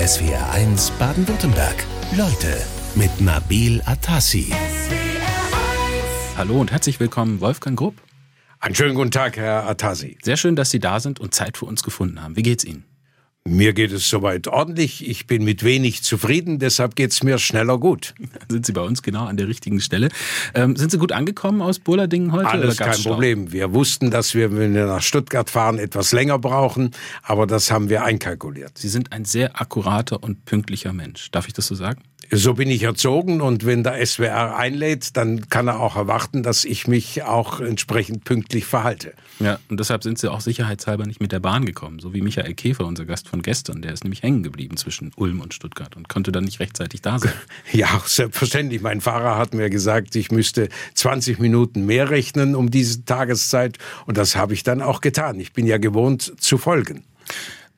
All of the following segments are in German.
SWR1 Baden-Württemberg. Leute mit Nabil Atassi. Hallo und herzlich willkommen, Wolfgang Grupp. Einen schönen guten Tag, Herr Atasi. Sehr schön, dass Sie da sind und Zeit für uns gefunden haben. Wie geht's Ihnen? Mir geht es soweit ordentlich. Ich bin mit wenig zufrieden, deshalb geht es mir schneller gut. Sind Sie bei uns genau an der richtigen Stelle? Ähm, sind Sie gut angekommen aus Burladingen heute? Alles kein Stau? Problem. Wir wussten, dass wir, wenn wir nach Stuttgart fahren, etwas länger brauchen, aber das haben wir einkalkuliert. Sie sind ein sehr akkurater und pünktlicher Mensch. Darf ich das so sagen? So bin ich erzogen und wenn der SWR einlädt, dann kann er auch erwarten, dass ich mich auch entsprechend pünktlich verhalte. Ja, und deshalb sind Sie auch sicherheitshalber nicht mit der Bahn gekommen, so wie Michael Käfer, unser Gast von gestern. Der ist nämlich hängen geblieben zwischen Ulm und Stuttgart und konnte dann nicht rechtzeitig da sein. Ja, selbstverständlich. Mein Fahrer hat mir gesagt, ich müsste 20 Minuten mehr rechnen um diese Tageszeit und das habe ich dann auch getan. Ich bin ja gewohnt zu folgen.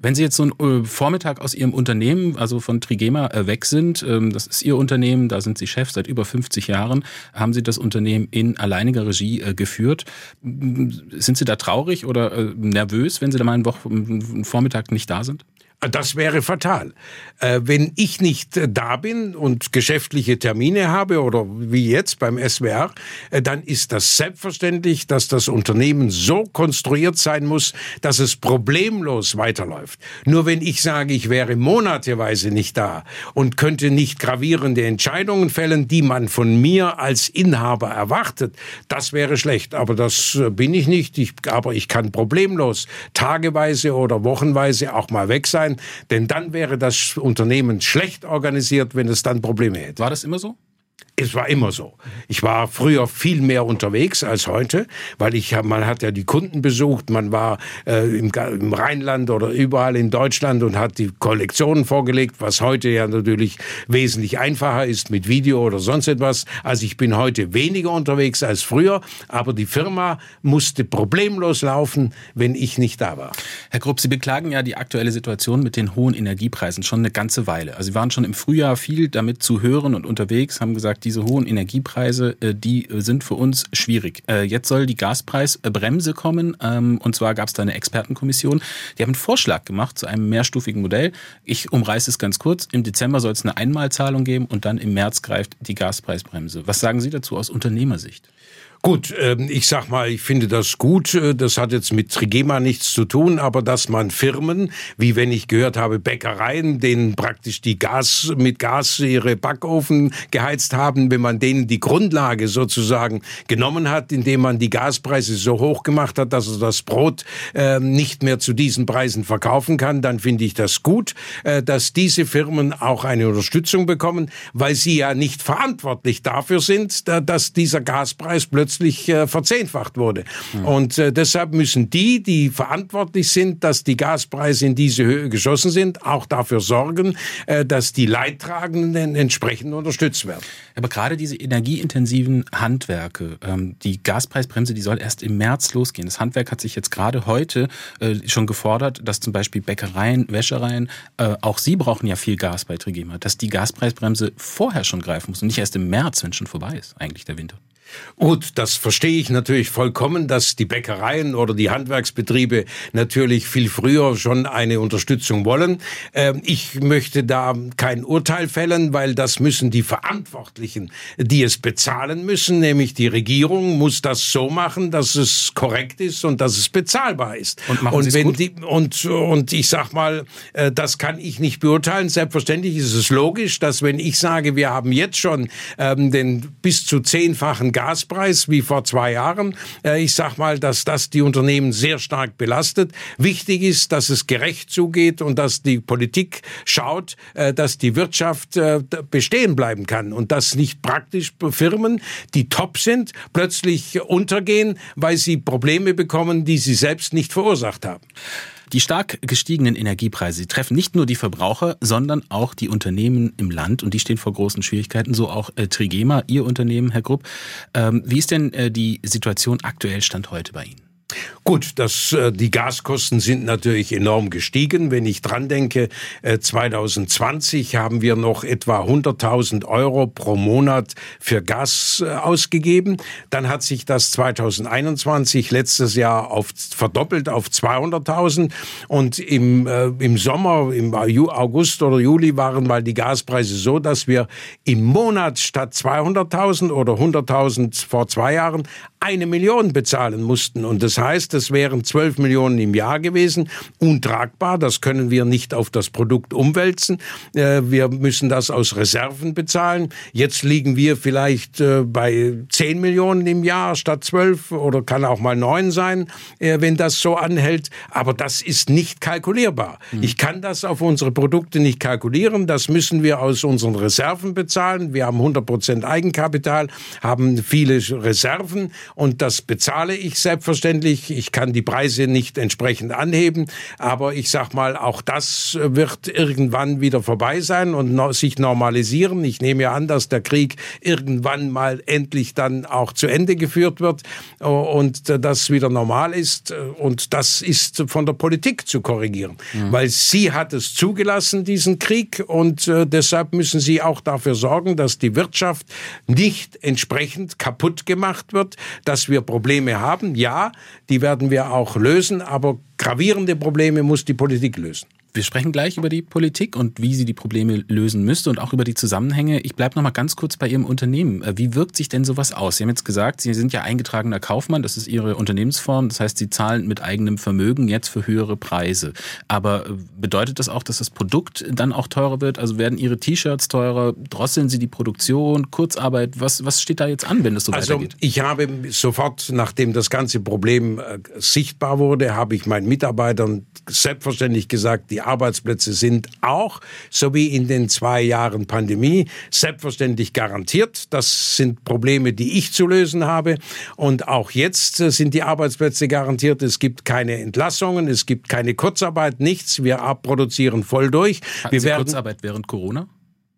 Wenn Sie jetzt so einen äh, Vormittag aus Ihrem Unternehmen, also von Trigema, äh, weg sind, ähm, das ist Ihr Unternehmen, da sind Sie Chef seit über 50 Jahren, haben Sie das Unternehmen in alleiniger Regie äh, geführt. Sind Sie da traurig oder nervös, wenn Sie da mal einen Vormittag nicht da sind? Das wäre fatal. Äh, wenn ich nicht äh, da bin und geschäftliche Termine habe oder wie jetzt beim SWR, äh, dann ist das selbstverständlich, dass das Unternehmen so konstruiert sein muss, dass es problemlos weiterläuft. Nur wenn ich sage, ich wäre monateweise nicht da und könnte nicht gravierende Entscheidungen fällen, die man von mir als Inhaber erwartet, das wäre schlecht. Aber das bin ich nicht. Ich, aber ich kann problemlos tageweise oder wochenweise auch mal weg sein denn dann wäre das Unternehmen schlecht organisiert, wenn es dann Probleme hätte. War das immer so? Es war immer so. Ich war früher viel mehr unterwegs als heute, weil ich man hat ja die Kunden besucht, man war äh, im, im, Rheinland oder überall in Deutschland und hat die Kollektionen vorgelegt, was heute ja natürlich wesentlich einfacher ist mit Video oder sonst etwas. Also ich bin heute weniger unterwegs als früher, aber die Firma musste problemlos laufen, wenn ich nicht da war. Herr Grupp, Sie beklagen ja die aktuelle Situation mit den hohen Energiepreisen schon eine ganze Weile. Also Sie waren schon im Frühjahr viel damit zu hören und unterwegs, haben gesagt, diese hohen Energiepreise, äh, die äh, sind für uns schwierig. Äh, jetzt soll die Gaspreisbremse kommen ähm, und zwar gab es da eine Expertenkommission, die haben einen Vorschlag gemacht zu einem mehrstufigen Modell. Ich umreiße es ganz kurz. Im Dezember soll es eine Einmalzahlung geben und dann im März greift die Gaspreisbremse. Was sagen Sie dazu aus Unternehmersicht? Gut, ähm, ich sag mal, ich finde das gut. Äh, das hat jetzt mit Trigema nichts zu tun, aber dass man Firmen, wie wenn ich gehört habe, Bäckereien, denen praktisch die Gas mit Gas ihre Backofen geheizt haben, wenn man denen die Grundlage sozusagen genommen hat, indem man die Gaspreise so hoch gemacht hat, dass er das Brot äh, nicht mehr zu diesen Preisen verkaufen kann, dann finde ich das gut, äh, dass diese Firmen auch eine Unterstützung bekommen, weil sie ja nicht verantwortlich dafür sind, dass dieser Gaspreis plötzlich plötzlich äh, verzehnfacht wurde. Mhm. Und äh, deshalb müssen die, die verantwortlich sind, dass die Gaspreise in diese Höhe geschossen sind, auch dafür sorgen, äh, dass die Leidtragenden entsprechend unterstützt werden. Aber gerade diese energieintensiven Handwerke, ähm, die Gaspreisbremse, die soll erst im März losgehen. Das Handwerk hat sich jetzt gerade heute äh, schon gefordert, dass zum Beispiel Bäckereien, Wäschereien, äh, auch sie brauchen ja viel Gas bei Trigema, dass die Gaspreisbremse vorher schon greifen muss und nicht erst im März, wenn schon vorbei ist, eigentlich der Winter. Gut, das verstehe ich natürlich vollkommen, dass die Bäckereien oder die Handwerksbetriebe natürlich viel früher schon eine Unterstützung wollen. Ähm, ich möchte da kein Urteil fällen, weil das müssen die Verantwortlichen, die es bezahlen müssen, nämlich die Regierung muss das so machen, dass es korrekt ist und dass es bezahlbar ist. Und, machen und wenn gut? die und und ich sag mal, äh, das kann ich nicht beurteilen. Selbstverständlich ist es logisch, dass wenn ich sage, wir haben jetzt schon ähm, den bis zu zehnfachen Gaspreis wie vor zwei Jahren. Äh, ich sag mal, dass das die Unternehmen sehr stark belastet. Wichtig ist, dass es gerecht zugeht und dass die Politik schaut, äh, dass die Wirtschaft äh, bestehen bleiben kann und dass nicht praktisch Firmen, die top sind, plötzlich untergehen, weil sie Probleme bekommen, die sie selbst nicht verursacht haben. Die stark gestiegenen Energiepreise treffen nicht nur die Verbraucher, sondern auch die Unternehmen im Land und die stehen vor großen Schwierigkeiten, so auch äh, Trigema, Ihr Unternehmen, Herr Grupp. Ähm, wie ist denn äh, die Situation aktuell Stand heute bei Ihnen? Gut, das, äh, die Gaskosten sind natürlich enorm gestiegen. Wenn ich dran denke, 2020 haben wir noch etwa 100.000 Euro pro Monat für Gas ausgegeben. Dann hat sich das 2021 letztes Jahr auf, verdoppelt auf 200.000 und im, äh, im Sommer, im August oder Juli waren mal die Gaspreise so, dass wir im Monat statt 200.000 oder 100.000 vor zwei Jahren eine Million bezahlen mussten. Und das heißt, das wären 12 Millionen im Jahr gewesen. Untragbar, das können wir nicht auf das Produkt umwälzen. Äh, wir müssen das aus Reserven bezahlen. Jetzt liegen wir vielleicht äh, bei 10 Millionen im Jahr statt 12 oder kann auch mal 9 sein, äh, wenn das so anhält. Aber das ist nicht kalkulierbar. Mhm. Ich kann das auf unsere Produkte nicht kalkulieren. Das müssen wir aus unseren Reserven bezahlen. Wir haben 100 Prozent Eigenkapital, haben viele Reserven und das bezahle ich selbstverständlich. Ich kann die Preise nicht entsprechend anheben, aber ich sag mal, auch das wird irgendwann wieder vorbei sein und sich normalisieren. Ich nehme ja an, dass der Krieg irgendwann mal endlich dann auch zu Ende geführt wird und das wieder normal ist und das ist von der Politik zu korrigieren, mhm. weil sie hat es zugelassen, diesen Krieg und äh, deshalb müssen sie auch dafür sorgen, dass die Wirtschaft nicht entsprechend kaputt gemacht wird, dass wir Probleme haben. Ja, die werden wir auch lösen, aber gravierende Probleme muss die Politik lösen. Wir sprechen gleich über die Politik und wie sie die Probleme lösen müsste und auch über die Zusammenhänge. Ich bleibe noch mal ganz kurz bei Ihrem Unternehmen. Äh, wie wirkt sich denn sowas aus? Sie haben jetzt gesagt, Sie sind ja eingetragener Kaufmann, das ist Ihre Unternehmensform. Das heißt, Sie zahlen mit eigenem Vermögen jetzt für höhere Preise. Aber äh, bedeutet das auch, dass das Produkt dann auch teurer wird? Also werden Ihre T-Shirts teurer? Drosseln Sie die Produktion? Kurzarbeit? Was, was steht da jetzt an, wenn es so also, weitergeht? Ich habe sofort, nachdem das ganze Problem äh, sichtbar wurde, habe ich meinen Mitarbeitern selbstverständlich gesagt, die Arbeitsplätze sind auch, so wie in den zwei Jahren Pandemie, selbstverständlich garantiert. Das sind Probleme, die ich zu lösen habe. Und auch jetzt äh, sind die Arbeitsplätze garantiert. Es gibt keine Entlassungen, es gibt keine Kurzarbeit, nichts. Wir produzieren voll durch. Hatten Wir Sie werden Kurzarbeit während Corona?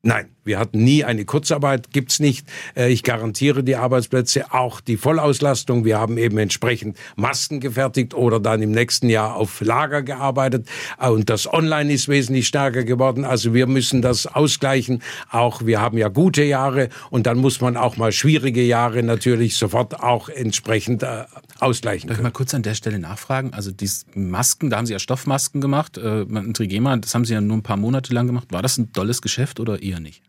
Nein, wir hatten nie eine Kurzarbeit, gibt's nicht. Äh, ich garantiere die Arbeitsplätze, auch die Vollauslastung. Wir haben eben entsprechend Masken gefertigt oder dann im nächsten Jahr auf Lager gearbeitet. Äh, und das Online ist wesentlich stärker geworden. Also wir müssen das ausgleichen. Auch wir haben ja gute Jahre und dann muss man auch mal schwierige Jahre natürlich sofort auch entsprechend äh, ausgleichen. Darf ich mal kurz an der Stelle nachfragen? Also die Masken, da haben Sie ja Stoffmasken gemacht. Äh, Trigema, das haben Sie ja nur ein paar Monate lang gemacht. War das ein tolles Geschäft oder eher nicht?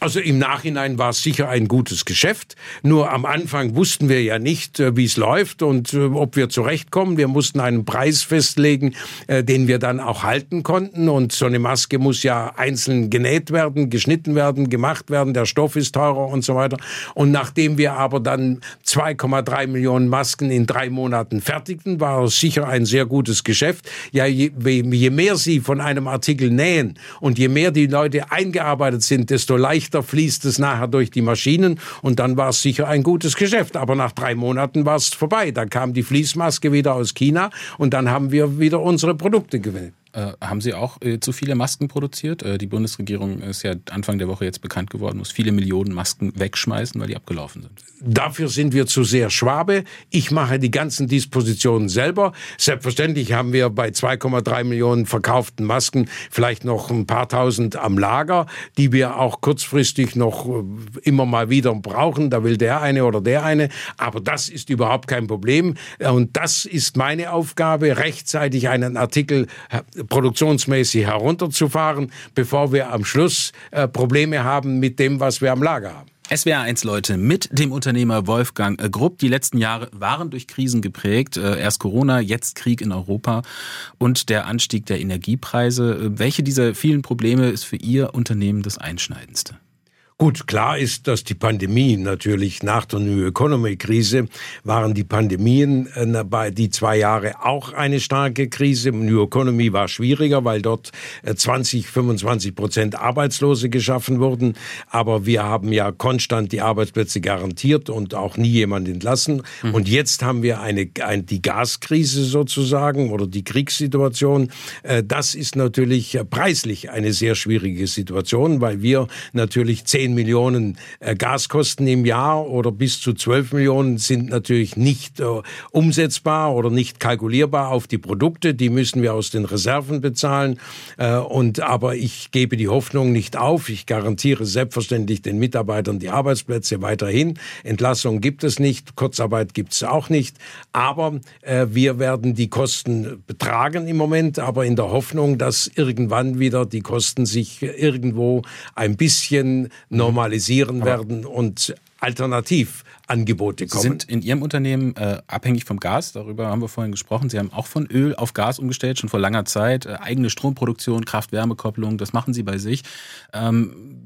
Also im Nachhinein war es sicher ein gutes Geschäft. Nur am Anfang wussten wir ja nicht, äh, wie es läuft und äh, ob wir zurechtkommen. Wir mussten einen Preis festlegen, äh, den wir dann auch halten konnten. Und so eine Maske muss ja einzeln genäht werden, geschnitten werden, gemacht werden. Der Stoff ist teurer und so weiter. Und nachdem wir aber dann 2,3 Millionen Masken in drei Monaten fertigten, war es sicher ein sehr gutes Geschäft. Ja, je, je mehr Sie von einem Artikel nähen und je mehr die Leute eingearbeitet sind, desto leichter leichter fließt es nachher durch die Maschinen und dann war es sicher ein gutes Geschäft. Aber nach drei Monaten war es vorbei. Dann kam die Fließmaske wieder aus China und dann haben wir wieder unsere Produkte gewählt. Äh, haben Sie auch äh, zu viele Masken produziert? Äh, die Bundesregierung ist ja Anfang der Woche jetzt bekannt geworden, muss viele Millionen Masken wegschmeißen, weil die abgelaufen sind. Dafür sind wir zu sehr Schwabe. Ich mache die ganzen Dispositionen selber. Selbstverständlich haben wir bei 2,3 Millionen verkauften Masken vielleicht noch ein paar tausend am Lager, die wir auch kurzfristig noch äh, immer mal wieder brauchen. Da will der eine oder der eine. Aber das ist überhaupt kein Problem. Und das ist meine Aufgabe, rechtzeitig einen Artikel produktionsmäßig herunterzufahren, bevor wir am Schluss äh, Probleme haben mit dem, was wir am Lager haben. SWR 1 Leute mit dem Unternehmer Wolfgang äh, Grupp. Die letzten Jahre waren durch Krisen geprägt. Äh, erst Corona, jetzt Krieg in Europa und der Anstieg der Energiepreise. Äh, welche dieser vielen Probleme ist für Ihr Unternehmen das einschneidendste? Gut, klar ist, dass die Pandemie natürlich nach der New Economy Krise waren die Pandemien äh, bei die zwei Jahre auch eine starke Krise. New Economy war schwieriger, weil dort äh, 20, 25 Prozent Arbeitslose geschaffen wurden. Aber wir haben ja konstant die Arbeitsplätze garantiert und auch nie jemand entlassen. Mhm. Und jetzt haben wir eine, eine, die Gaskrise sozusagen oder die Kriegssituation. Äh, das ist natürlich preislich eine sehr schwierige Situation, weil wir natürlich zehn 10 Millionen äh, Gaskosten im Jahr oder bis zu 12 Millionen sind natürlich nicht äh, umsetzbar oder nicht kalkulierbar auf die Produkte. Die müssen wir aus den Reserven bezahlen. Äh, und aber ich gebe die Hoffnung nicht auf. Ich garantiere selbstverständlich den Mitarbeitern die Arbeitsplätze weiterhin. Entlassung gibt es nicht, Kurzarbeit gibt es auch nicht. Aber wir werden die Kosten betragen im Moment, aber in der Hoffnung, dass irgendwann wieder die Kosten sich irgendwo ein bisschen normalisieren aber werden und Alternativangebote kommen. Sie sind in Ihrem Unternehmen äh, abhängig vom Gas, darüber haben wir vorhin gesprochen. Sie haben auch von Öl auf Gas umgestellt, schon vor langer Zeit. Äh, eigene Stromproduktion, Kraft-Wärme-Kopplung, das machen Sie bei sich. Ähm,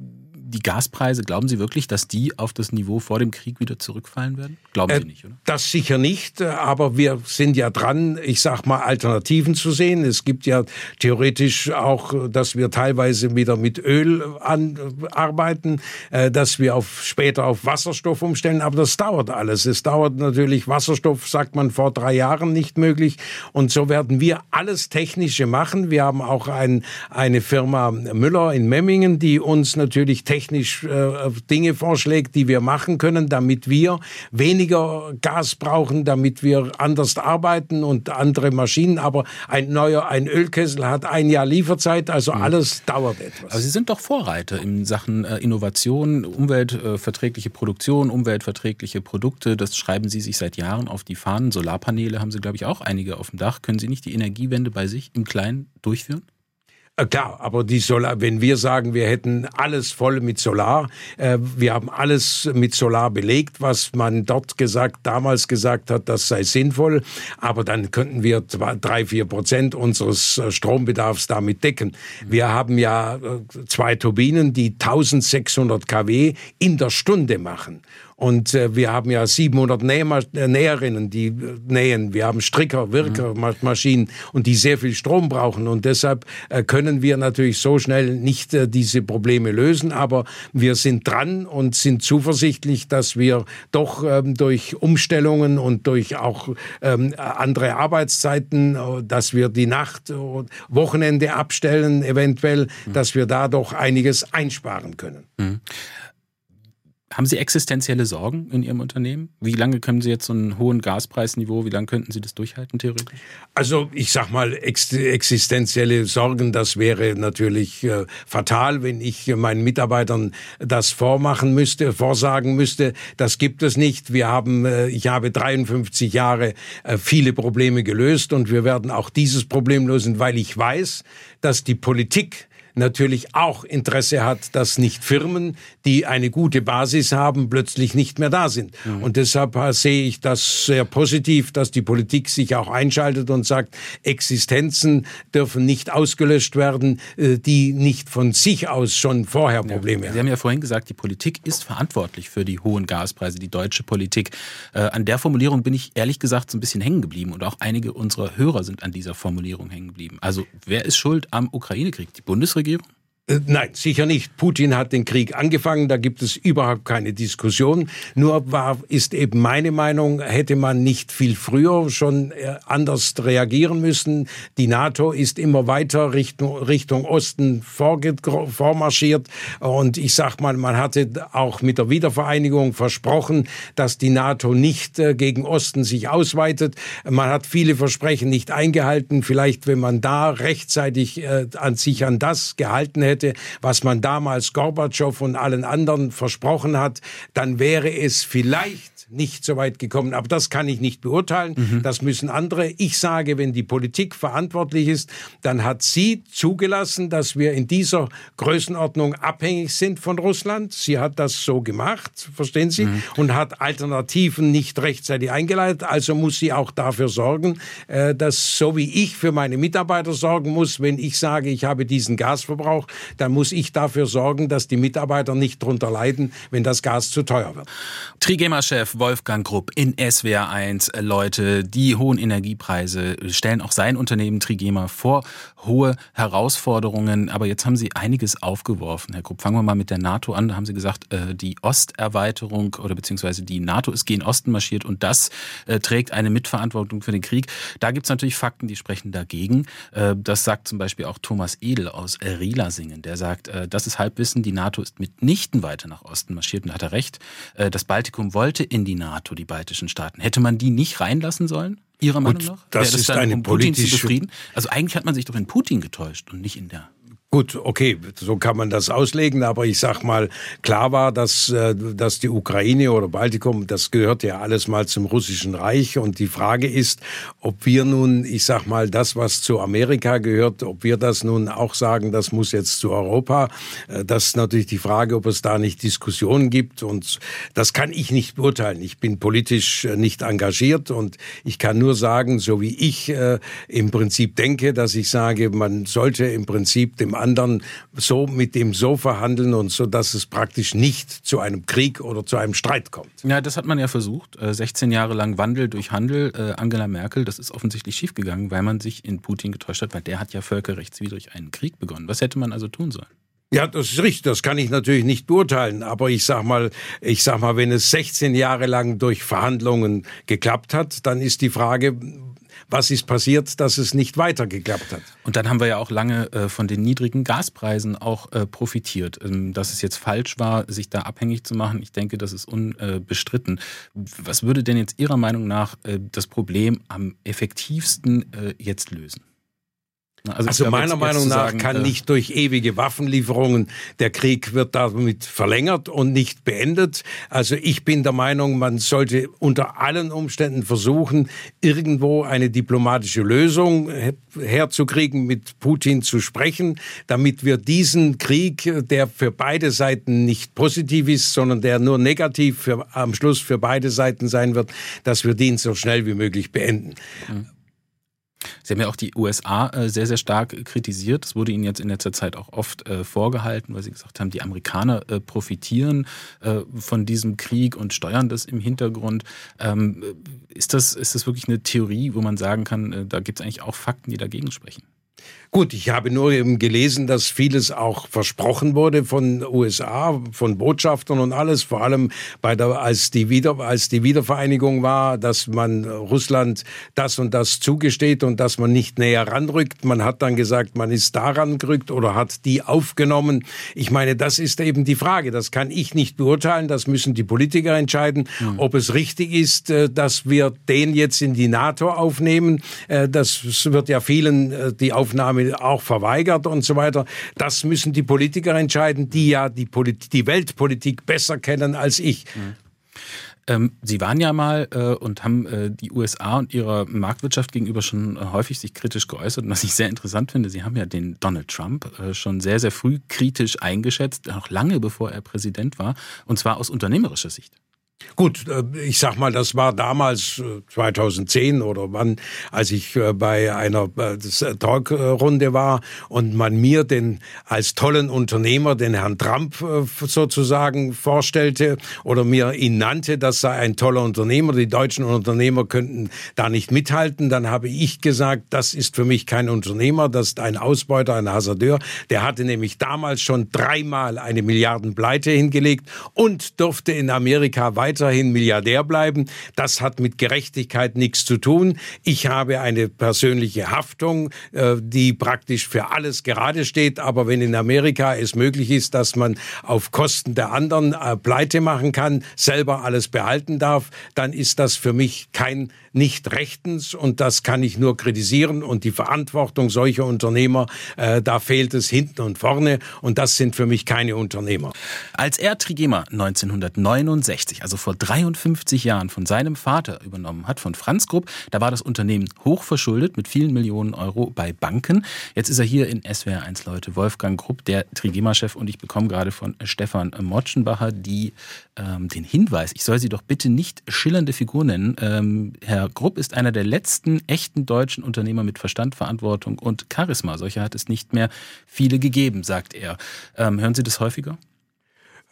die Gaspreise, glauben Sie wirklich, dass die auf das Niveau vor dem Krieg wieder zurückfallen werden? Glauben Sie äh, nicht, oder? Das sicher nicht, aber wir sind ja dran, ich sag mal, Alternativen zu sehen. Es gibt ja theoretisch auch, dass wir teilweise wieder mit Öl an, arbeiten, äh, dass wir auf, später auf Wasserstoff umstellen, aber das dauert alles. Es dauert natürlich, Wasserstoff sagt man vor drei Jahren nicht möglich und so werden wir alles Technische machen. Wir haben auch ein, eine Firma Müller in Memmingen, die uns natürlich technisch technisch äh, Dinge vorschlägt, die wir machen können, damit wir weniger Gas brauchen, damit wir anders arbeiten und andere Maschinen. Aber ein neuer, ein Ölkessel hat ein Jahr Lieferzeit, also mhm. alles dauert etwas. Aber Sie sind doch Vorreiter in Sachen äh, Innovation, umweltverträgliche Produktion, umweltverträgliche Produkte. Das schreiben Sie sich seit Jahren auf die Fahnen. Solarpaneele haben Sie, glaube ich, auch einige auf dem Dach. Können Sie nicht die Energiewende bei sich im Kleinen durchführen? Äh, klar, aber die Solar, wenn wir sagen, wir hätten alles voll mit Solar, äh, wir haben alles mit Solar belegt, was man dort gesagt, damals gesagt hat, das sei sinnvoll, aber dann könnten wir zwei, drei, vier Prozent unseres äh, Strombedarfs damit decken. Wir haben ja äh, zwei Turbinen, die 1600 kW in der Stunde machen. Und äh, wir haben ja 700 Näher, äh, Näherinnen, die äh, nähen. Wir haben Stricker, Wirkermaschinen mhm. und die sehr viel Strom brauchen. Und deshalb äh, können wir natürlich so schnell nicht äh, diese Probleme lösen. Aber wir sind dran und sind zuversichtlich, dass wir doch ähm, durch Umstellungen und durch auch ähm, andere Arbeitszeiten, äh, dass wir die Nacht, und Wochenende abstellen, eventuell, mhm. dass wir da doch einiges einsparen können. Mhm. Haben Sie existenzielle Sorgen in Ihrem Unternehmen? Wie lange können Sie jetzt so einen hohen Gaspreisniveau, wie lange könnten Sie das durchhalten theoretisch? Also ich sag mal, ex existenzielle Sorgen, das wäre natürlich äh, fatal, wenn ich meinen Mitarbeitern das vormachen müsste, vorsagen müsste. Das gibt es nicht. Wir haben, äh, ich habe 53 Jahre äh, viele Probleme gelöst und wir werden auch dieses Problem lösen, weil ich weiß, dass die Politik natürlich auch Interesse hat, dass nicht Firmen, die eine gute Basis haben, plötzlich nicht mehr da sind. Mhm. Und deshalb sehe ich das sehr positiv, dass die Politik sich auch einschaltet und sagt, Existenzen dürfen nicht ausgelöscht werden, äh, die nicht von sich aus schon vorher Probleme ja. haben. Sie haben ja vorhin gesagt, die Politik ist verantwortlich für die hohen Gaspreise, die deutsche Politik. Äh, an der Formulierung bin ich ehrlich gesagt so ein bisschen hängen geblieben und auch einige unserer Hörer sind an dieser Formulierung hängen geblieben. Also wer ist schuld am Ukraine-Krieg? Die Bundesregierung? Regierung? Äh, nein, sicher nicht. Putin hat den Krieg angefangen, da gibt es überhaupt keine Diskussion. Nur war, ist eben meine Meinung, hätte man nicht viel früher schon äh, anders reagieren müssen. Die NATO ist immer weiter Richtung, Richtung Osten vormarschiert. Und ich sag mal, man hatte auch mit der Wiedervereinigung versprochen, dass die NATO nicht äh, gegen Osten sich ausweitet. Man hat viele Versprechen nicht eingehalten. Vielleicht, wenn man da rechtzeitig an sich an das gehalten hätte, hätte, was man damals Gorbatschow und allen anderen versprochen hat, dann wäre es vielleicht nicht so weit gekommen. Aber das kann ich nicht beurteilen. Mhm. Das müssen andere. Ich sage, wenn die Politik verantwortlich ist, dann hat sie zugelassen, dass wir in dieser Größenordnung abhängig sind von Russland. Sie hat das so gemacht, verstehen Sie, mhm. und hat Alternativen nicht rechtzeitig eingeleitet. Also muss sie auch dafür sorgen, äh, dass so wie ich für meine Mitarbeiter sorgen muss, wenn ich sage, ich habe diesen Gasverbrauch, dann muss ich dafür sorgen, dass die Mitarbeiter nicht drunter leiden, wenn das Gas zu teuer wird. Trigema-Chef Wolfgang Grupp in SWR1. Äh, Leute, die hohen Energiepreise stellen auch sein Unternehmen Trigema vor hohe Herausforderungen. Aber jetzt haben Sie einiges aufgeworfen, Herr Grupp. Fangen wir mal mit der NATO an. Da haben Sie gesagt, äh, die Osterweiterung oder beziehungsweise die NATO ist gen Osten marschiert und das äh, trägt eine Mitverantwortung für den Krieg. Da gibt es natürlich Fakten, die sprechen dagegen. Das sagt zum Beispiel auch Thomas Edel aus Rielasing. bringen. Der sagt, äh, das ist Halbwissen, die NATO ist mitnichten weiter nach Osten marschiert und hat er recht. Äh, das Baltikum wollte in die NATO, die baltischen Staaten. Hätte man die nicht reinlassen sollen? Ihrer Meinung nach? Das, das ist dann, eine um Putin politische... zu befrieden? Also eigentlich hat man sich doch in Putin getäuscht und nicht in der Gut, okay, so kann man das auslegen, aber ich sag mal, klar war, dass, äh, dass die Ukraine oder Baltikum, das gehört ja alles mal zum russischen Reich und die Frage ist, ob wir nun, ich sag mal, das, was zu Amerika gehört, ob wir das nun auch sagen, das muss jetzt zu Europa. Äh, das ist natürlich die Frage, ob es da nicht Diskussionen gibt und das kann ich nicht beurteilen. Ich bin politisch äh, nicht engagiert und ich kann nur sagen, so wie ich im Prinzip denke, dass ich sage, man sollte im Prinzip dem anderen so mit dem so verhandeln und so, dass es praktisch nicht zu einem Krieg oder zu einem Streit kommt. Ja, das hat man ja versucht. 16 äh, Jahre lang Wandel durch Handel. Äh, Angela Merkel, das ist offensichtlich schiefgegangen, weil man sich in Putin getäuscht hat, weil der hat ja völkerrechtswidrig einen Krieg begonnen. Was hätte man also tun sollen? Ja, das ist richtig. Das kann ich natürlich nicht beurteilen. Aber ich sag mal, ich sag mal, wenn es 16 Jahre lang durch Verhandlungen geklappt hat, dann ist die Frage, was ist passiert, dass es nicht weiter geklappt hat. Und dann haben wir ja auch lange äh, von den niedrigen Gaspreisen auch äh, profitiert. Ähm, dass es jetzt falsch war, sich da abhängig zu machen, ich denke, das ist unbestritten. Was würde denn jetzt Ihrer Meinung nach äh, das Problem am effektivsten jetzt lösen? Also, also meiner Meinung nach sagen, kann äh, nicht durch ewige Waffenlieferungen der Krieg wird damit verlängert und nicht beendet. Also ich bin der Meinung, man sollte unter allen Umständen versuchen, irgendwo eine diplomatische Lösung herzukriegen, mit Putin zu sprechen, damit wir diesen Krieg, der für beide Seiten nicht positiv ist, sondern der nur negativ für, am Schluss für beide Seiten sein wird, dass wir den so schnell wie möglich beenden. Mhm. Sie haben ja auch die USA äh, sehr, sehr stark kritisiert. Das wurde Ihnen jetzt in letzter Zeit auch oft äh, vorgehalten, weil Sie gesagt haben, die Amerikaner äh, profitieren von diesem Krieg und steuern das im Hintergrund. Ähm, ist, das, ist das wirklich eine Theorie, wo man sagen kann, da gibt es eigentlich auch Fakten, die dagegen sprechen? Gut, ich habe nur eben gelesen, dass vieles auch versprochen wurde von USA, von Botschaftern und alles, vor allem bei der, als die Wieder, als die Wiedervereinigung war, dass man Russland das und das zugesteht und dass man nicht näher ranrückt. Man hat dann gesagt, man ist daran gerückt oder hat die aufgenommen. Ich meine, das ist eben die Frage. Das kann ich nicht beurteilen. Das müssen die Politiker entscheiden, mhm. ob es richtig ist, äh, dass wir den jetzt in die NATO aufnehmen. Äh, das wird ja vielen äh, die Aufnahme auch verweigert und so weiter. Das müssen die Politiker entscheiden, die ja die, Polit die Weltpolitik besser kennen als ich. Mhm. Ähm, Sie waren ja mal äh, und haben äh, die USA und ihrer Marktwirtschaft gegenüber schon äh, häufig sich kritisch geäußert. Und was ich sehr interessant finde, Sie haben ja den Donald Trump schon sehr, sehr früh kritisch eingeschätzt, noch lange bevor er Präsident war, und zwar aus unternehmerischer Sicht. Gut, äh, ich sag mal, das war damals 2010 äh, oder wann, als ich äh, bei einer Talkrunde war und man mir den als tollen Unternehmer, den Herrn Trump sozusagen vorstellte oder mir ihn nannte, das sei ein toller Unternehmer, die deutschen Unternehmer könnten da nicht mithalten, dann habe ich gesagt, das ist für mich kein Unternehmer, das ist ein Ausbeuter, ein Hasardeur. Der hatte nämlich damals schon dreimal eine Milliardenpleite hingelegt und durfte in Amerika weiter weiterhin Milliardär bleiben. Das hat mit Gerechtigkeit nichts zu tun. Ich habe eine persönliche Haftung, äh, die praktisch für alles gerade steht. Aber wenn in Amerika es möglich ist, dass man auf Kosten der anderen äh, pleite machen kann, selber alles behalten darf, dann ist das für mich kein nicht rechtens und das kann ich nur kritisieren und die Verantwortung solcher Unternehmer, äh, da fehlt es hinten und vorne und das sind für mich keine Unternehmer. Als er Trigema 1969, also vor 53 Jahren von seinem Vater übernommen hat, von Franz Grupp, da war das Unternehmen hochverschuldet mit vielen Millionen Euro bei Banken. Jetzt ist er hier in SWR 1 Leute, Wolfgang Grupp, der Trigema-Chef und ich bekomme gerade von Stefan Motschenbacher die, ähm, den Hinweis, ich soll sie doch bitte nicht schillernde Figur nennen, ähm, Herr Grupp ist einer der letzten echten deutschen Unternehmer mit Verstand, Verantwortung und Charisma. Solche hat es nicht mehr viele gegeben, sagt er. Ähm, hören Sie das häufiger?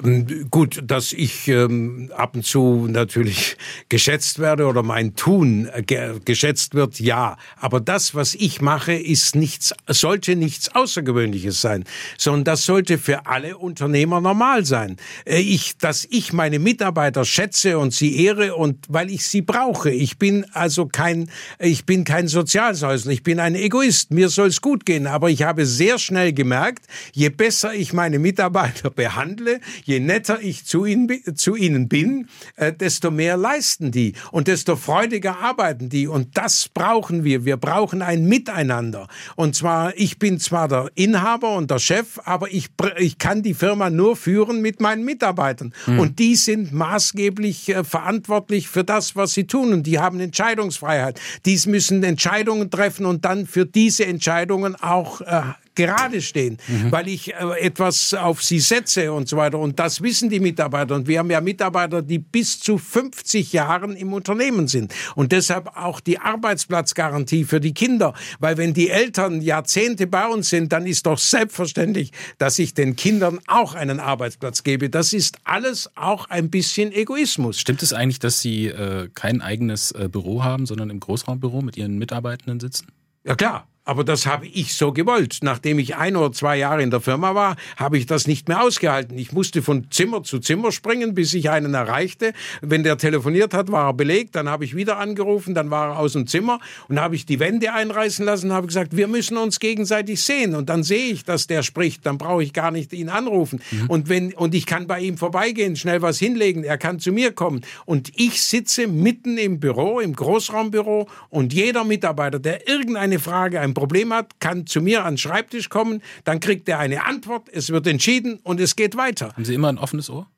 Ähm, gut, dass ich ähm, ab und zu natürlich geschätzt werde oder mein Tun äh, ge geschätzt wird, ja. Aber das, was ich mache, ist nichts, sollte nichts Außergewöhnliches sein, sondern das sollte für alle Unternehmer normal sein. Äh, ich, dass ich meine Mitarbeiter schätze und sie ehre und weil ich sie brauche. Ich bin also kein, ich bin kein Sozialsäusler, ich bin ein Egoist. Mir soll es gut gehen, aber ich habe sehr schnell gemerkt, je besser ich meine Mitarbeiter behandle, je netter ich zu ihnen, zu ihnen bin, äh, desto mehr leisten die und desto freudiger arbeiten die. Und das brauchen wir. Wir brauchen ein Miteinander. Und zwar, ich bin zwar der Inhaber und der Chef, aber ich, ich kann die Firma nur führen mit meinen Mitarbeitern. Mhm. Und die sind maßgeblich äh, verantwortlich für das, was sie tun. Und die haben Entscheidungsfreiheit. Die müssen Entscheidungen treffen und dann für diese Entscheidungen auch äh, gerade stehen, mhm. weil ich äh, etwas auf sie setze und so weiter. Und das wissen die Mitarbeiter. Und wir haben ja Mitarbeiter, die bis zu 50 Jahren im Unternehmen sind. Und deshalb auch die Arbeitsplatzgarantie für die Kinder. Weil wenn die Eltern Jahrzehnte bei uns sind, dann ist doch selbstverständlich, dass ich den Kindern auch einen Arbeitsplatz gebe. Das ist alles auch ein bisschen Egoismus. Stimmt es eigentlich, dass Sie äh, kein eigenes äh, Büro haben, sondern im Großraumbüro mit Ihren Mitarbeitenden sitzen? Ja klar, aber das habe ich so gewollt. Nachdem ich ein oder zwei Jahre in der Firma war, habe ich das nicht mehr ausgehalten. Ich musste von Zimmer zu Zimmer springen, bis ich einen erreichte. Wenn der telefoniert hat, war er belegt. Dann habe ich wieder angerufen, dann war er aus dem Zimmer und habe ich die Wände einreißen lassen und habe gesagt, wir müssen uns gegenseitig sehen. Und dann sehe ich, dass der spricht. Dann brauche ich gar nicht ihn anrufen. Mhm. Und wenn, und ich kann bei ihm vorbeigehen, schnell was hinlegen. Er kann zu mir kommen. Und ich sitze mitten im Büro, im Großraumbüro und jeder Mitarbeiter, der irgendeine Frage, ein Problem hat, kann zu mir an den Schreibtisch kommen, dann kriegt er eine Antwort, es wird entschieden und es geht weiter. Haben Sie immer ein offenes Ohr?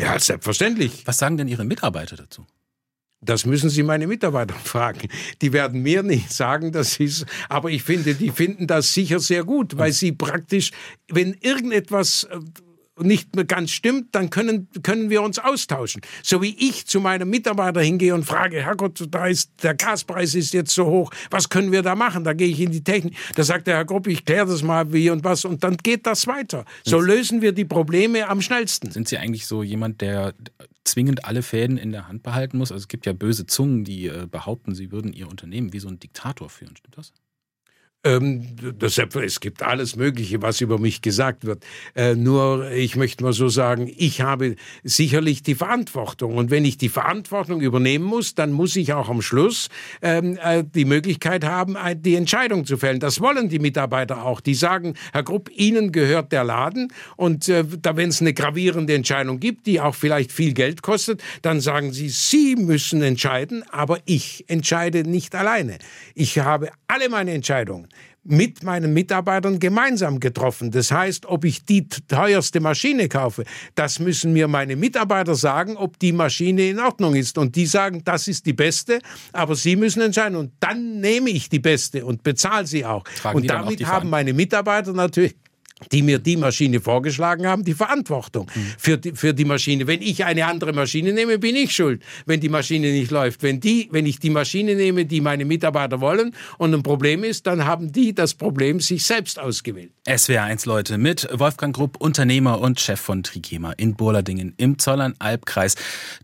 Ja, selbstverständlich. Was sagen denn Ihre Mitarbeiter dazu? Das müssen Sie meine Mitarbeiter fragen. Die werden mir nicht sagen, dass ist, aber ich finde, die finden das sicher sehr gut, weil sie praktisch, wenn irgendetwas äh, nicht mehr ganz stimmt, dann können, können wir uns austauschen. So wie ich zu meinem Mitarbeiter hingehe und frage, Herrgott, da ist, der Gaspreis ist jetzt so hoch, was können wir da machen? Da gehe ich in die Technik. Da sagt der Herr Grupp, ich kläre das mal wie und was und dann geht das weiter. So lösen wir die Probleme am schnellsten. Sind Sie eigentlich so jemand, der zwingend alle Fäden in der Hand behalten muss? Also es gibt ja böse Zungen, die äh, behaupten, sie würden ihr Unternehmen wie so ein Diktator führen. Stimmt das? Ähm, es gibt alles Mögliche, was über mich gesagt wird. Äh, nur, ich möchte mal so sagen, ich habe sicherlich die Verantwortung. Und wenn ich die Verantwortung übernehmen muss, dann muss ich auch am Schluss ähm, äh, die Möglichkeit haben, äh, die Entscheidung zu fällen. Das wollen die Mitarbeiter auch. Die sagen, Herr Grupp, Ihnen gehört der Laden. Und äh, da, wenn es eine gravierende Entscheidung gibt, die auch vielleicht viel Geld kostet, dann sagen sie, Sie müssen entscheiden, aber ich entscheide nicht alleine. Ich habe alle meine Entscheidungen mit meinen Mitarbeitern gemeinsam getroffen. Das heißt, ob ich die teuerste Maschine kaufe, das müssen mir meine Mitarbeiter sagen, ob die Maschine in Ordnung ist. Und die sagen, das ist die beste, aber sie müssen entscheiden. Und dann nehme ich die beste und bezahle sie auch. Tragen und damit haben meine Mitarbeiter natürlich die mir die Maschine vorgeschlagen haben, die Verantwortung mhm. für, die, für die Maschine. Wenn ich eine andere Maschine nehme, bin ich schuld, wenn die Maschine nicht läuft. Wenn, die, wenn ich die Maschine nehme, die meine Mitarbeiter wollen und ein Problem ist, dann haben die das Problem sich selbst ausgewählt. SWR1 Leute mit Wolfgang Grupp, Unternehmer und Chef von Trigema in Burladingen im Zollern-Albkreis.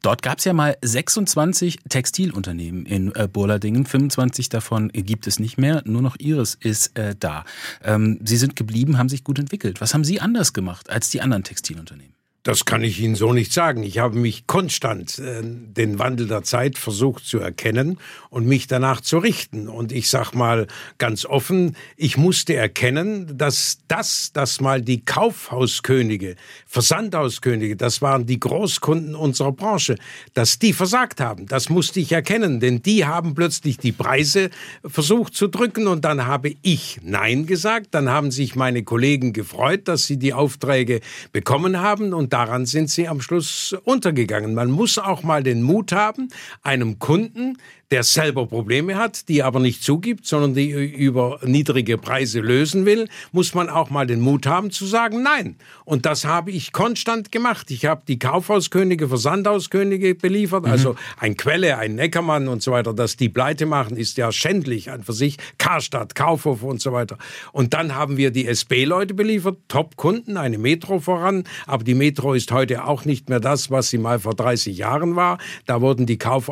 Dort gab es ja mal 26 Textilunternehmen in äh, Burladingen. 25 davon gibt es nicht mehr, nur noch Ihres ist äh, da. Ähm, Sie sind geblieben, haben sich gut entwickelt. Was haben Sie anders gemacht als die anderen Textilunternehmen? Das kann ich Ihnen so nicht sagen. Ich habe mich konstant äh, den Wandel der Zeit versucht zu erkennen und mich danach zu richten. Und ich sag mal ganz offen, ich musste erkennen, dass das, dass mal die Kaufhauskönige, Versandhauskönige, das waren die Großkunden unserer Branche, dass die versagt haben. Das musste ich erkennen, denn die haben plötzlich die Preise versucht zu drücken und dann habe ich Nein gesagt. Dann haben sich meine Kollegen gefreut, dass sie die Aufträge bekommen haben und daran sind sie am Schluss untergegangen. Man muss auch mal den Mut haben, einem Kunden der selber Probleme hat, die aber nicht zugibt, sondern die über niedrige Preise lösen will, muss man auch mal den Mut haben zu sagen Nein. Und das habe ich konstant gemacht. Ich habe die Kaufhauskönige, Versandhauskönige beliefert, also mhm. also ein Quelle, ein Neckermann und so weiter, dass die pleite machen, ist ja schändlich an für sich. Karstadt, Kaufhof und so weiter. Und dann haben wir die SB-Leute beliefert, Top-Kunden, eine Metro voran. Aber die Metro ist heute auch nicht mehr das, was sie mal vor 30 Jahren war. Da wurden die, Kauf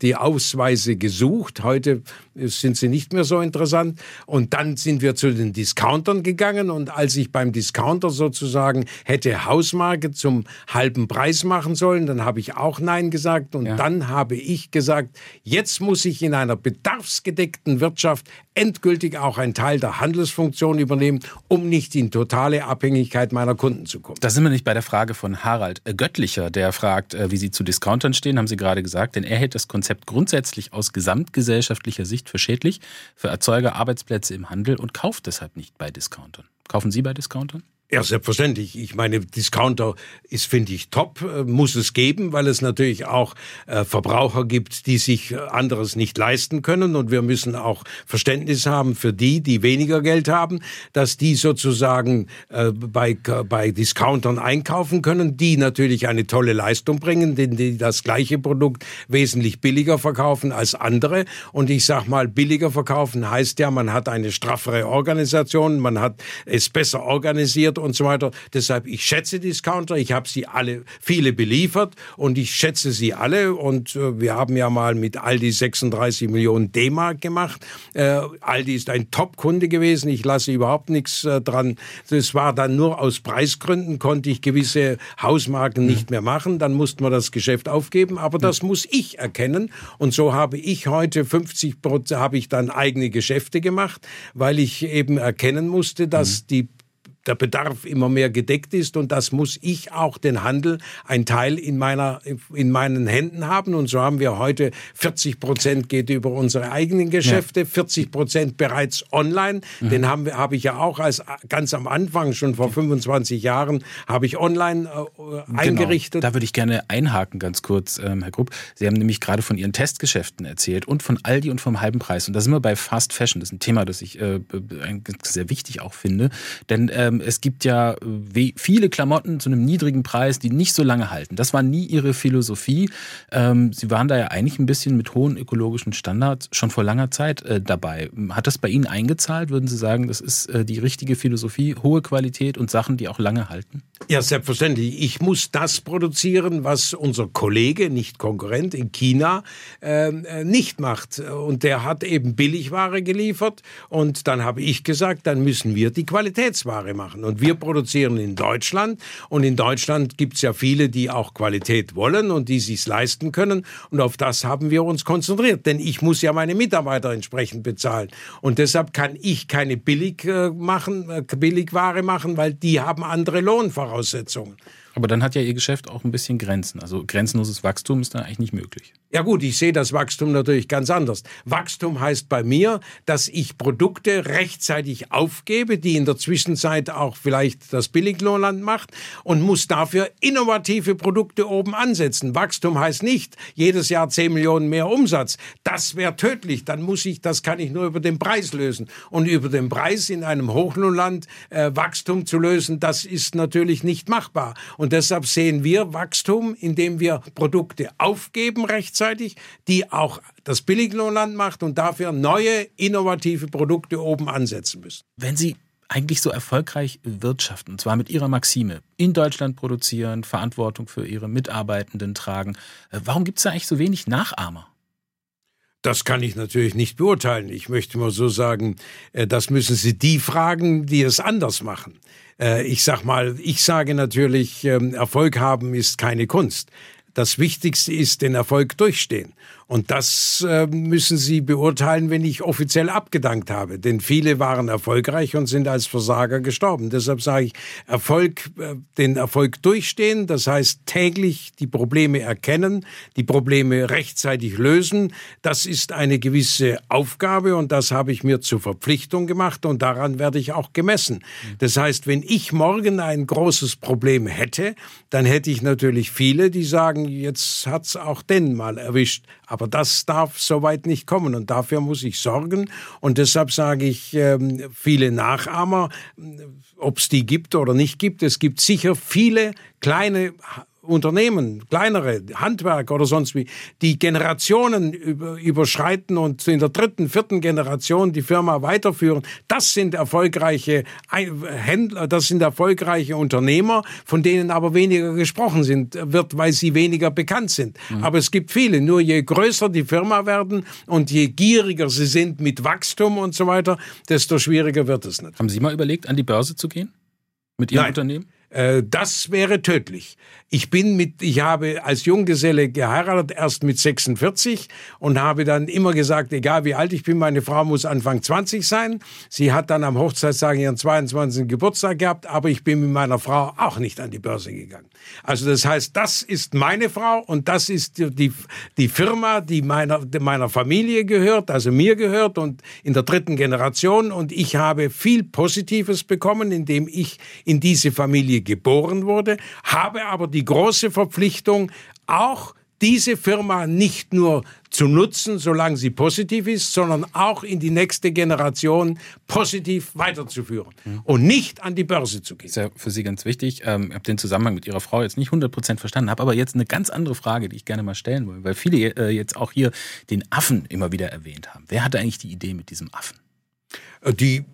die Ausweise gesucht. Heute sind sie nicht mehr so interessant. Und dann sind wir zu den Discountern gegangen. Und als ich beim Discounter sozusagen hätte Hausmarke zum halben Preis machen sollen, dann habe ich auch Nein gesagt. Und ja. dann habe ich gesagt, jetzt muss ich in einer bedarfsgedeckten Wirtschaft endgültig auch einen Teil der Handelsfunktion übernehmen, um nicht in totale Abhängigkeit meiner Kunden zu kommen. Da sind wir nicht bei der Frage von Harald Göttlicher, der fragt, äh, wie Sie zu Discountern stehen, haben Sie gerade gesagt, denn er hält das Konzept grundsätzlich aus gesamtgesellschaftlicher Sicht für schädlich, für Erzeuger Arbeitsplätze im Handel und kauft deshalb nicht bei Discountern. Kaufen Sie bei Discountern? Ja, selbstverständlich. Ich meine, Discounter ist, finde ich, top, äh, muss es geben, weil es natürlich auch äh, Verbraucher gibt, die sich anderes nicht leisten können. Und wir müssen auch Verständnis haben für die, die weniger Geld haben, dass die sozusagen äh, bei, bei Discountern einkaufen können, die natürlich eine tolle Leistung bringen, denn die das gleiche Produkt wesentlich billiger verkaufen als andere. Und ich sag mal, billiger verkaufen heißt ja, man hat eine straffere Organisation, man hat es besser organisiert und so weiter. Deshalb, ich schätze Discounter, ich habe sie alle, viele beliefert und ich schätze sie alle und äh, wir haben ja mal mit Aldi 36 Millionen D-Mark gemacht. Äh, Aldi ist ein Top-Kunde gewesen, ich lasse überhaupt nichts äh, dran. Das war dann nur aus Preisgründen, konnte ich gewisse Hausmarken mhm. nicht mehr machen, dann musste man das Geschäft aufgeben, aber das mhm. muss ich erkennen und so habe ich heute 50 Prozent, habe ich dann eigene Geschäfte gemacht, weil ich eben erkennen musste, dass mhm. die der Bedarf immer mehr gedeckt ist und das muss ich auch den Handel ein Teil in meiner in meinen Händen haben und so haben wir heute 40 Prozent geht über unsere eigenen Geschäfte, ja. 40 Prozent bereits online. Mhm. Den haben wir habe ich ja auch als ganz am Anfang schon vor 25 Jahren habe ich online äh, eingerichtet. Genau. Da würde ich gerne einhaken ganz kurz, ähm, Herr Grupp. Sie haben nämlich gerade von Ihren Testgeschäften erzählt und von Aldi und vom halben Preis und da sind wir bei Fast Fashion. Das ist ein Thema, das ich äh, sehr wichtig auch finde, denn ähm, es gibt ja äh, viele Klamotten zu einem niedrigen Preis, die nicht so lange halten. Das war nie ihre Philosophie. Ähm, sie waren da ja eigentlich ein bisschen mit hohen ökologischen Standards schon vor langer Zeit äh, dabei. Hat das bei Ihnen eingezahlt? Würden Sie sagen, das ist äh, die richtige Philosophie, hohe Qualität und Sachen, die auch lange halten? Ja, selbstverständlich. Ich muss das produzieren, was unser Kollege, nicht Konkurrent in China, ähm, äh, nicht macht. Und der hat eben Billigware geliefert. Und dann habe ich gesagt, dann müssen wir die Qualitätsware machen. Und wir produzieren in Deutschland. Und in Deutschland gibt es ja viele, die auch Qualität wollen und die sich leisten können. Und auf das haben wir uns konzentriert. Denn ich muss ja meine Mitarbeiter entsprechend bezahlen. Und deshalb kann ich keine Billig äh, machen, äh, Billigware machen, weil die haben andere Lohnverhältnisse. Aber dann hat ja Ihr Geschäft auch ein bisschen Grenzen. Also grenzenloses Wachstum ist dann eigentlich nicht möglich. Ja gut, ich sehe das Wachstum natürlich ganz anders. Wachstum heißt bei mir, dass ich Produkte rechtzeitig aufgebe, die in der Zwischenzeit auch vielleicht das Billiglohnland macht und muss dafür innovative Produkte oben ansetzen. Wachstum heißt nicht jedes Jahr 10 Millionen mehr Umsatz. Das wäre tödlich. Dann muss ich, das kann ich nur über den Preis lösen. Und über den Preis in einem Hochlohnland äh, Wachstum zu lösen, das ist natürlich nicht machbar. Und deshalb sehen wir Wachstum, indem wir Produkte aufgeben rechtzeitig die auch das Billiglohnland macht und dafür neue, innovative Produkte oben ansetzen müssen. Wenn Sie eigentlich so erfolgreich wirtschaften, und zwar mit Ihrer Maxime, in Deutschland produzieren, Verantwortung für Ihre Mitarbeitenden tragen, äh, warum gibt es da eigentlich so wenig Nachahmer? Das kann ich natürlich nicht beurteilen. Ich möchte mal so sagen, äh, das müssen Sie die fragen, die es anders machen. Äh, ich sag mal, ich sage natürlich, ähm, Erfolg haben ist keine Kunst. Das Wichtigste ist den Erfolg durchstehen. Und das äh, müssen Sie beurteilen, wenn ich offiziell abgedankt habe. Denn viele waren erfolgreich und sind als Versager gestorben. Deshalb sage ich, Erfolg, äh, den Erfolg durchstehen, das heißt täglich die Probleme erkennen, die Probleme rechtzeitig lösen. Das ist eine gewisse Aufgabe und das habe ich mir zur Verpflichtung gemacht und daran werde ich auch gemessen. Das heißt, wenn ich morgen ein großes Problem hätte, dann hätte ich natürlich viele, die sagen, jetzt hat's auch den mal erwischt. Aber das darf so weit nicht kommen und dafür muss ich sorgen. Und deshalb sage ich, ähm, viele Nachahmer, ob es die gibt oder nicht gibt, es gibt sicher viele kleine Unternehmen, kleinere, Handwerk oder sonst wie, die Generationen überschreiten und in der dritten, vierten Generation die Firma weiterführen, das sind erfolgreiche Händler, das sind erfolgreiche Unternehmer, von denen aber weniger gesprochen sind, wird, weil sie weniger bekannt sind. Mhm. Aber es gibt viele. Nur je größer die Firma werden und je gieriger sie sind mit Wachstum und so weiter, desto schwieriger wird es nicht. Haben Sie mal überlegt, an die Börse zu gehen? Mit Ihrem Nein. Unternehmen? Äh, das wäre tödlich. Ich bin mit, ich habe als Junggeselle geheiratet, erst mit 46 und habe dann immer gesagt, egal wie alt ich bin, meine Frau muss Anfang 20 sein. Sie hat dann am Hochzeitstag ihren 22. Geburtstag gehabt, aber ich bin mit meiner Frau auch nicht an die Börse gegangen. Also das heißt, das ist meine Frau und das ist die, die Firma, die meiner, meiner Familie gehört, also mir gehört und in der dritten Generation und ich habe viel Positives bekommen, indem ich in diese Familie geboren wurde, habe aber die große Verpflichtung, auch diese Firma nicht nur zu nutzen, solange sie positiv ist, sondern auch in die nächste Generation positiv weiterzuführen mhm. und nicht an die Börse zu gehen. Das ist ja für Sie ganz wichtig. Ähm, ich habe den Zusammenhang mit Ihrer Frau jetzt nicht 100% verstanden, habe aber jetzt eine ganz andere Frage, die ich gerne mal stellen will, weil viele äh, jetzt auch hier den Affen immer wieder erwähnt haben. Wer hatte eigentlich die Idee mit diesem Affen? Äh, die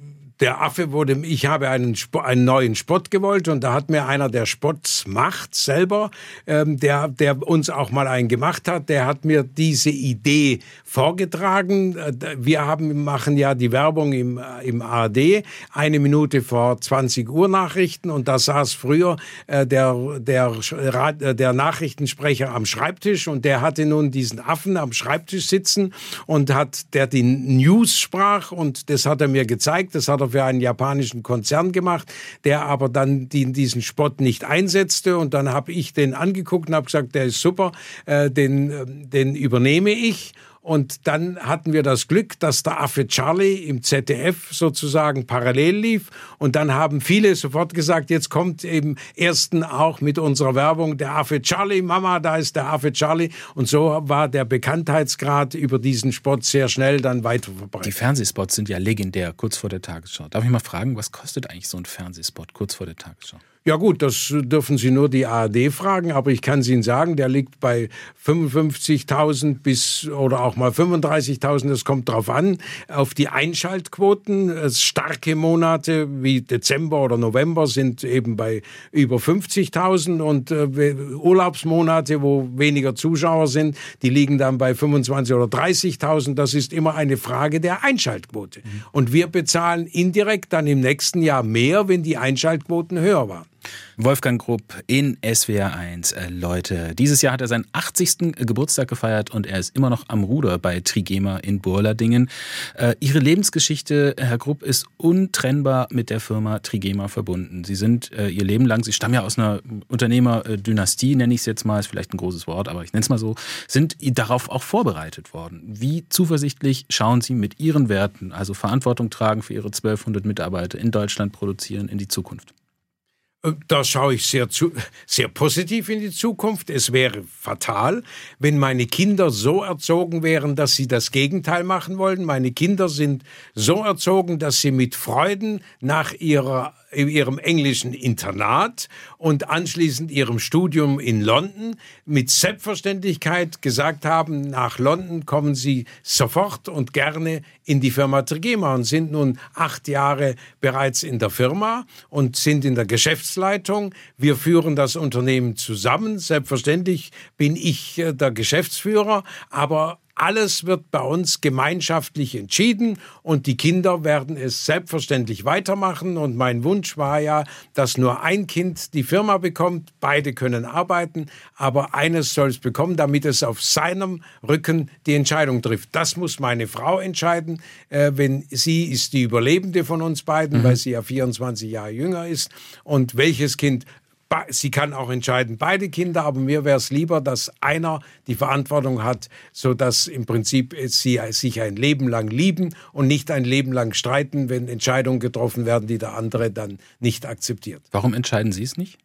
der Affe wurde, ich habe einen, einen neuen Spott gewollt und da hat mir einer, der Spotts macht selber, ähm, der, der uns auch mal einen gemacht hat, der hat mir diese Idee vorgetragen. Äh, wir haben, machen ja die Werbung im, äh, im ARD, eine Minute vor 20 Uhr Nachrichten und da saß früher äh, der, der, äh, der Nachrichtensprecher am Schreibtisch und der hatte nun diesen Affen am Schreibtisch sitzen und hat, der die News sprach und das hat er mir gezeigt, das hat er für einen japanischen Konzern gemacht, der aber dann die, diesen Spott nicht einsetzte. Und dann habe ich den angeguckt und habe gesagt, der ist super, äh, den, äh, den übernehme ich. Und dann hatten wir das Glück, dass der Affe Charlie im ZDF sozusagen parallel lief. Und dann haben viele sofort gesagt, jetzt kommt im ersten auch mit unserer Werbung der Affe Charlie, Mama, da ist der Affe Charlie. Und so war der Bekanntheitsgrad über diesen Spot sehr schnell dann weiter verbreitet. Die Fernsehspots sind ja legendär, kurz vor der Tagesschau. Darf ich mal fragen, was kostet eigentlich so ein Fernsehspot kurz vor der Tagesschau? Ja gut, das dürfen Sie nur die ARD fragen, aber ich kann Ihnen sagen, der liegt bei 55.000 bis oder auch mal 35.000, das kommt drauf an, auf die Einschaltquoten. Starke Monate wie Dezember oder November sind eben bei über 50.000 und äh, Urlaubsmonate, wo weniger Zuschauer sind, die liegen dann bei 25 oder 30.000. Das ist immer eine Frage der Einschaltquote. Mhm. Und wir bezahlen indirekt dann im nächsten Jahr mehr, wenn die Einschaltquoten höher waren. Wolfgang Grupp in SWR 1. Äh, Leute, dieses Jahr hat er seinen 80. Geburtstag gefeiert und er ist immer noch am Ruder bei Trigema in Burladingen. Äh, ihre Lebensgeschichte, Herr Grupp, ist untrennbar mit der Firma Trigema verbunden. Sie sind äh, ihr Leben lang, Sie stammen ja aus einer Unternehmerdynastie, nenne ich es jetzt mal, ist vielleicht ein großes Wort, aber ich nenne es mal so, sind darauf auch vorbereitet worden. Wie zuversichtlich schauen Sie mit Ihren Werten, also Verantwortung tragen für Ihre 1200 Mitarbeiter in Deutschland produzieren, in die Zukunft? Da schaue ich sehr, zu, sehr positiv in die Zukunft. Es wäre fatal, wenn meine Kinder so erzogen wären, dass sie das Gegenteil machen wollen. Meine Kinder sind so erzogen, dass sie mit Freuden nach ihrer ihrem englischen Internat und anschließend ihrem Studium in London mit Selbstverständlichkeit gesagt haben, nach London kommen sie sofort und gerne in die Firma Trigema und sind nun acht Jahre bereits in der Firma und sind in der Geschäftsleitung. Wir führen das Unternehmen zusammen. Selbstverständlich bin ich äh, der Geschäftsführer, aber alles wird bei uns gemeinschaftlich entschieden und die Kinder werden es selbstverständlich weitermachen. Und mein Wunsch war ja, dass nur ein Kind die Firma bekommt. Beide können arbeiten, aber eines soll es bekommen, damit es auf seinem Rücken die Entscheidung trifft. Das muss meine Frau entscheiden, äh, wenn sie ist die Überlebende von uns beiden, mhm. weil sie ja 24 Jahre jünger ist. Und welches Kind sie kann auch entscheiden, beide Kinder, aber mir wäre es lieber, dass einer die Verantwortung hat, so dass im Prinzip sie sich ein Leben lang lieben und nicht ein Leben lang streiten, wenn Entscheidungen getroffen werden, die der andere dann nicht akzeptiert. Warum entscheiden Sie es nicht?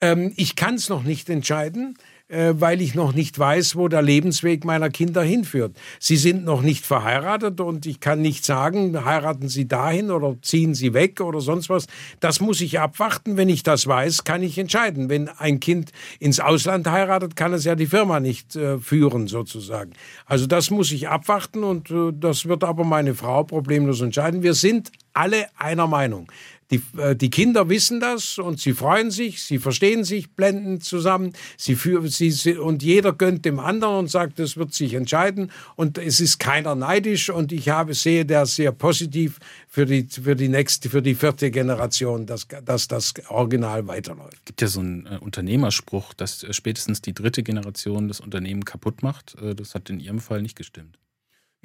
Ähm, ich kann es noch nicht entscheiden. Äh, weil ich noch nicht weiß, wo der Lebensweg meiner Kinder hinführt. Sie sind noch nicht verheiratet und ich kann nicht sagen, heiraten Sie dahin oder ziehen Sie weg oder sonst was. Das muss ich abwarten. Wenn ich das weiß, kann ich entscheiden. Wenn ein Kind ins Ausland heiratet, kann es ja die Firma nicht äh, führen, sozusagen. Also das muss ich abwarten und äh, das wird aber meine Frau problemlos entscheiden. Wir sind alle einer Meinung. Die, äh, die Kinder wissen das und sie freuen sich, sie verstehen sich blendend zusammen, sie, für, sie, und jeder gönnt dem anderen und sagt, es wird sich entscheiden und es ist keiner neidisch und ich habe, sehe das sehr positiv für die, für die nächste, für die vierte Generation, dass, dass das Original weiterläuft. Es gibt ja so einen äh, Unternehmerspruch, dass äh, spätestens die dritte Generation das Unternehmen kaputt macht. Äh, das hat in Ihrem Fall nicht gestimmt.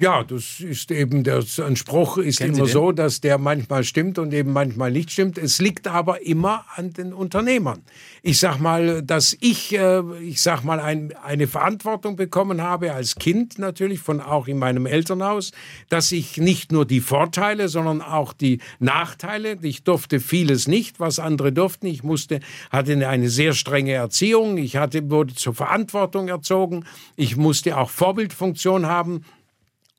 Ja, das ist eben, der, Spruch ist Kennen immer so, dass der manchmal stimmt und eben manchmal nicht stimmt. Es liegt aber immer an den Unternehmern. Ich sag mal, dass ich, äh, ich sag mal, ein, eine Verantwortung bekommen habe als Kind natürlich von auch in meinem Elternhaus, dass ich nicht nur die Vorteile, sondern auch die Nachteile. Ich durfte vieles nicht, was andere durften. Ich musste, hatte eine sehr strenge Erziehung. Ich hatte, wurde zur Verantwortung erzogen. Ich musste auch Vorbildfunktion haben.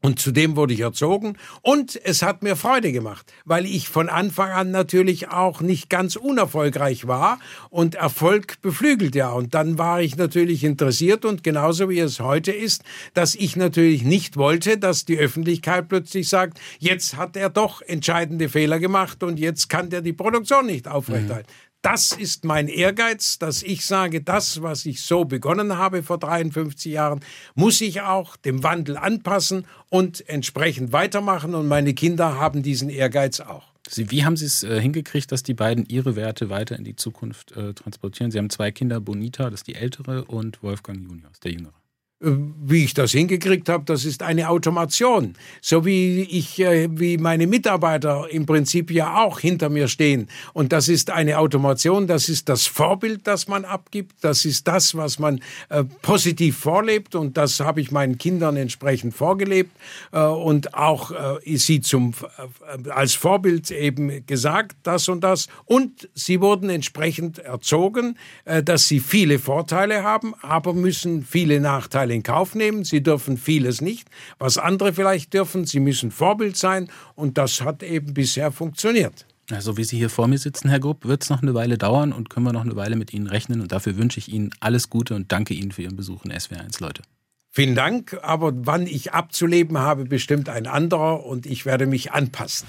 Und zudem wurde ich erzogen und es hat mir Freude gemacht, weil ich von Anfang an natürlich auch nicht ganz unerfolgreich war und Erfolg beflügelt ja. Und dann war ich natürlich interessiert und genauso wie es heute ist, dass ich natürlich nicht wollte, dass die Öffentlichkeit plötzlich sagt, jetzt hat er doch entscheidende Fehler gemacht und jetzt kann der die Produktion nicht aufrechterhalten. Mhm. Das ist mein Ehrgeiz, dass ich sage, das, was ich so begonnen habe vor 53 Jahren, muss ich auch dem Wandel anpassen und entsprechend weitermachen. Und meine Kinder haben diesen Ehrgeiz auch. Sie, wie haben Sie es äh, hingekriegt, dass die beiden Ihre Werte weiter in die Zukunft äh, transportieren? Sie haben zwei Kinder, Bonita, das ist die ältere, und Wolfgang Junior, ist der jüngere. Wie ich das hingekriegt habe, das ist eine Automation. So wie ich, äh, wie meine Mitarbeiter im Prinzip ja auch hinter mir stehen. Und das ist eine Automation, das ist das Vorbild, das man abgibt, das ist das, was man äh, positiv vorlebt und das habe ich meinen Kindern entsprechend vorgelebt äh, und auch äh, sie zum, äh, als Vorbild eben gesagt, das und das. Und sie wurden entsprechend erzogen, äh, dass sie viele Vorteile haben, aber müssen viele Nachteile in Kauf nehmen. Sie dürfen vieles nicht, was andere vielleicht dürfen. Sie müssen Vorbild sein und das hat eben bisher funktioniert. Also wie Sie hier vor mir sitzen, Herr Grupp, wird es noch eine Weile dauern und können wir noch eine Weile mit Ihnen rechnen. Und dafür wünsche ich Ihnen alles Gute und danke Ihnen für Ihren Besuch in SWR1, Leute. Vielen Dank, aber wann ich abzuleben habe, bestimmt ein anderer und ich werde mich anpassen.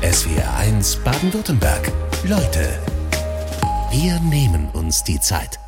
SWR1 Baden-Württemberg. Leute, wir nehmen uns die Zeit.